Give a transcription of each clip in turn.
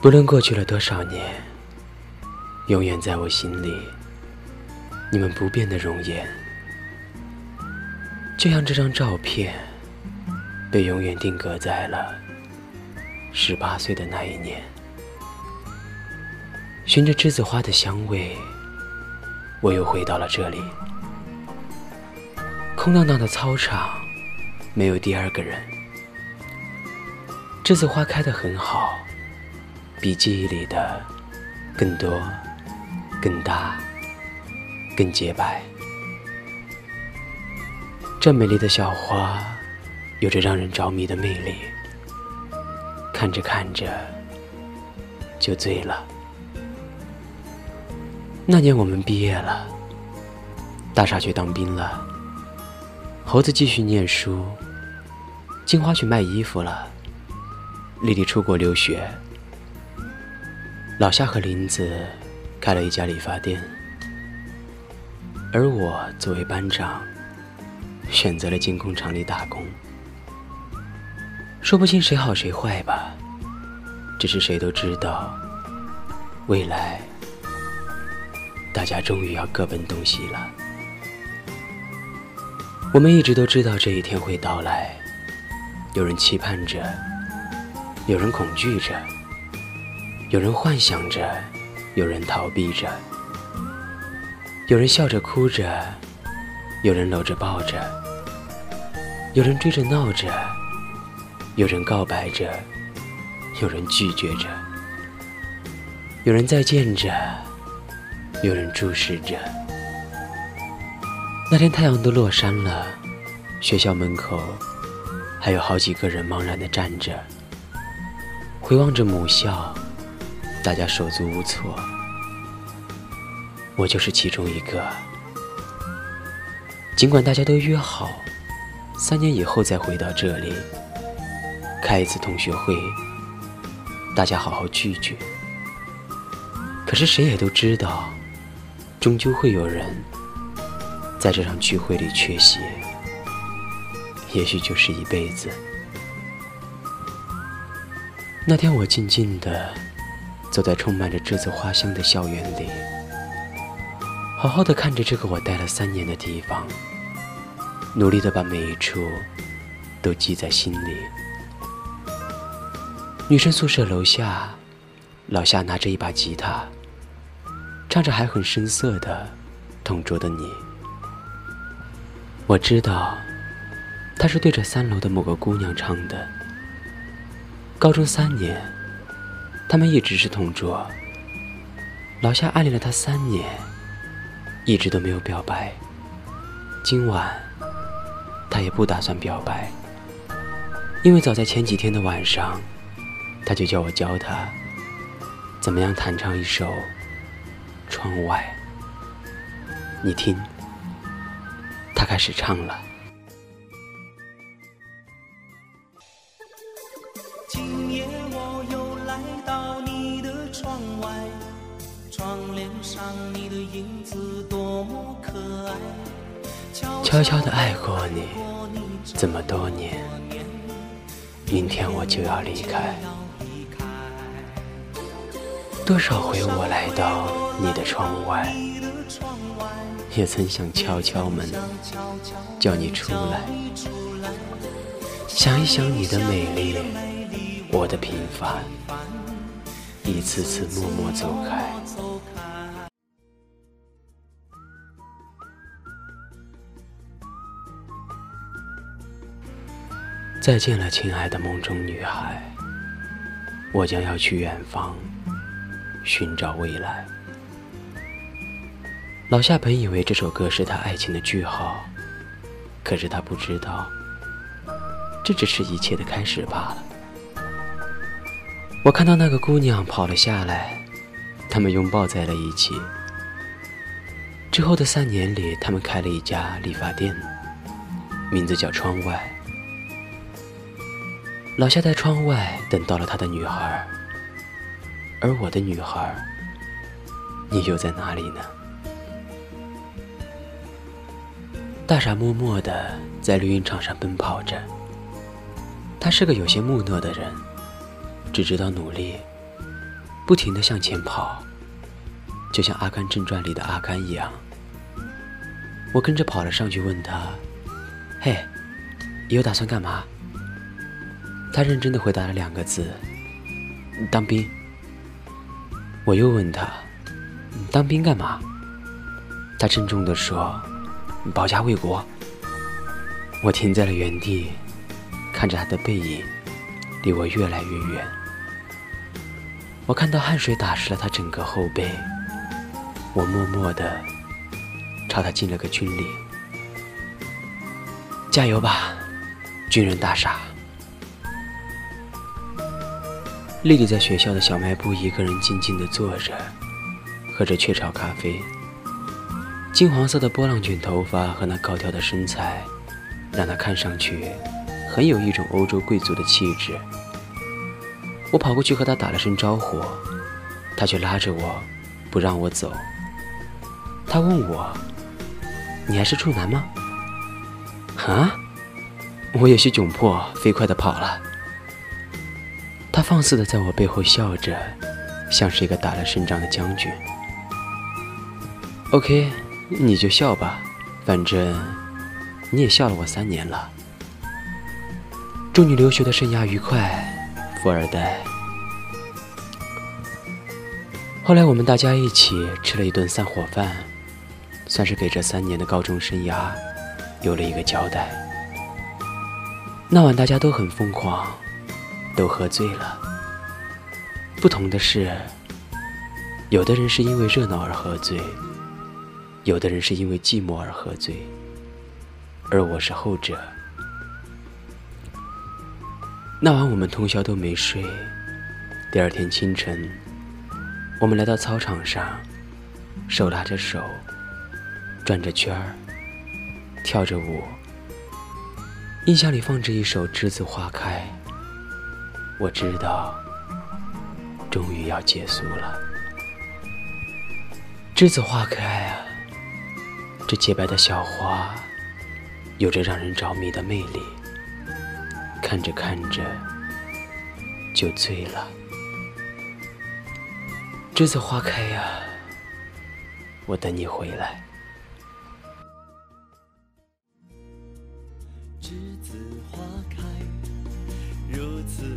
不论过去了多少年，永远在我心里，你们不变的容颜，就像这张照片，被永远定格在了十八岁的那一年。循着栀子花的香味，我又回到了这里。空荡荡的操场，没有第二个人。栀子花开得很好，比记忆里的更多、更大、更洁白。这美丽的小花，有着让人着迷的魅力。看着看着，就醉了。那年我们毕业了，大傻去当兵了，猴子继续念书，金花去卖衣服了，丽丽出国留学，老夏和林子开了一家理发店，而我作为班长，选择了进工厂里打工。说不清谁好谁坏吧，只是谁都知道，未来。大家终于要各奔东西了。我们一直都知道这一天会到来，有人期盼着，有人恐惧着，有人幻想着，有人逃避着，有人笑着哭着，有人搂着抱着，有人追着闹着，有人告白着，有人拒绝着，有人再见着。有人注视着。那天太阳都落山了，学校门口还有好几个人茫然地站着，回望着母校，大家手足无措。我就是其中一个。尽管大家都约好，三年以后再回到这里，开一次同学会，大家好好聚聚。可是谁也都知道。终究会有人在这场聚会里缺席，也许就是一辈子。那天，我静静的走在充满着栀子花香的校园里，好好的看着这个我待了三年的地方，努力的把每一处都记在心里。女生宿舍楼下，老夏拿着一把吉他。唱着还很生涩的《同桌的你》，我知道他是对着三楼的某个姑娘唱的。高中三年，他们一直是同桌。老夏暗恋了他三年，一直都没有表白。今晚，他也不打算表白，因为早在前几天的晚上，他就叫我教他怎么样弹唱一首。窗外，你听，他开始唱了。悄悄的爱过你这么多年，明天我就要离开。多少回我来到你的窗外，也曾想敲敲门，叫你出来。想一想你的美丽，我的平凡，一次次默默走开。再见了，亲爱的梦中女孩，我将要去远方。寻找未来。老夏本以为这首歌是他爱情的句号，可是他不知道，这只是一切的开始罢了。我看到那个姑娘跑了下来，他们拥抱在了一起。之后的三年里，他们开了一家理发店，名字叫窗外。老夏在窗外等到了他的女孩。而我的女孩，你又在哪里呢？大傻默默的在绿茵场上奔跑着。他是个有些木讷的人，只知道努力，不停的向前跑，就像《阿甘正传》里的阿甘一样。我跟着跑了上去，问他：“嘿，以后打算干嘛？”他认真的回答了两个字：“当兵。”我又问他：“当兵干嘛？”他郑重的说：“保家卫国。”我停在了原地，看着他的背影，离我越来越远。我看到汗水打湿了他整个后背，我默默的朝他敬了个军礼。加油吧，军人大傻！丽丽在学校的小卖部一个人静静的坐着，喝着雀巢咖啡。金黄色的波浪卷头发和那高挑的身材，让她看上去很有一种欧洲贵族的气质。我跑过去和她打了声招呼，她却拉着我，不让我走。她问我：“你还是处男吗？”啊！我有些窘迫，飞快地跑了。放肆地在我背后笑着，像是一个打了胜仗的将军。OK。你就笑吧，反正你也笑了我三年了。祝你留学的生涯愉快，富二代。后来我们大家一起吃了一顿散伙饭，算是给这三年的高中生涯有了一个交代。那晚大家都很疯狂，都喝醉了。不同的是，有的人是因为热闹而喝醉。有的人是因为寂寞而喝醉，而我是后者。那晚我们通宵都没睡。第二天清晨，我们来到操场上，手拉着手，转着圈儿，跳着舞。音响里放着一首《栀子花开》，我知道，终于要结束了。栀子花开啊！这洁白的小花，有着让人着迷的魅力。看着看着，就醉了。栀子花开呀，我等你回来。栀子花开，如此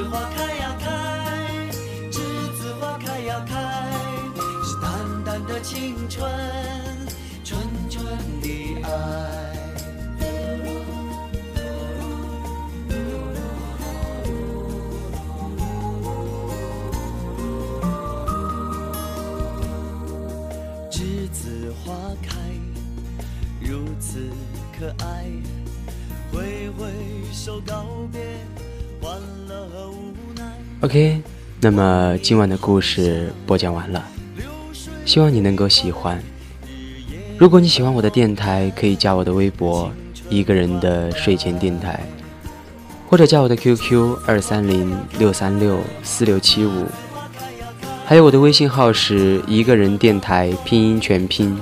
栀子花开呀开，栀子花开呀开，是淡淡的青春。纯纯的爱。栀子花开，如此可爱，挥挥手告别，欢乐。OK，那么今晚的故事播讲完了，希望你能够喜欢。如果你喜欢我的电台，可以加我的微博“一个人的睡前电台”，或者加我的 QQ 二三零六三六四六七五，还有我的微信号是一个人电台拼音全拼。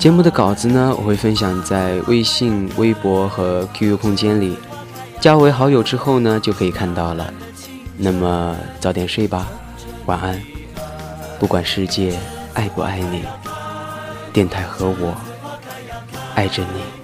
节目的稿子呢，我会分享在微信、微博和 QQ 空间里，加我为好友之后呢，就可以看到了。那么早点睡吧，晚安。不管世界爱不爱你，电台和我爱着你。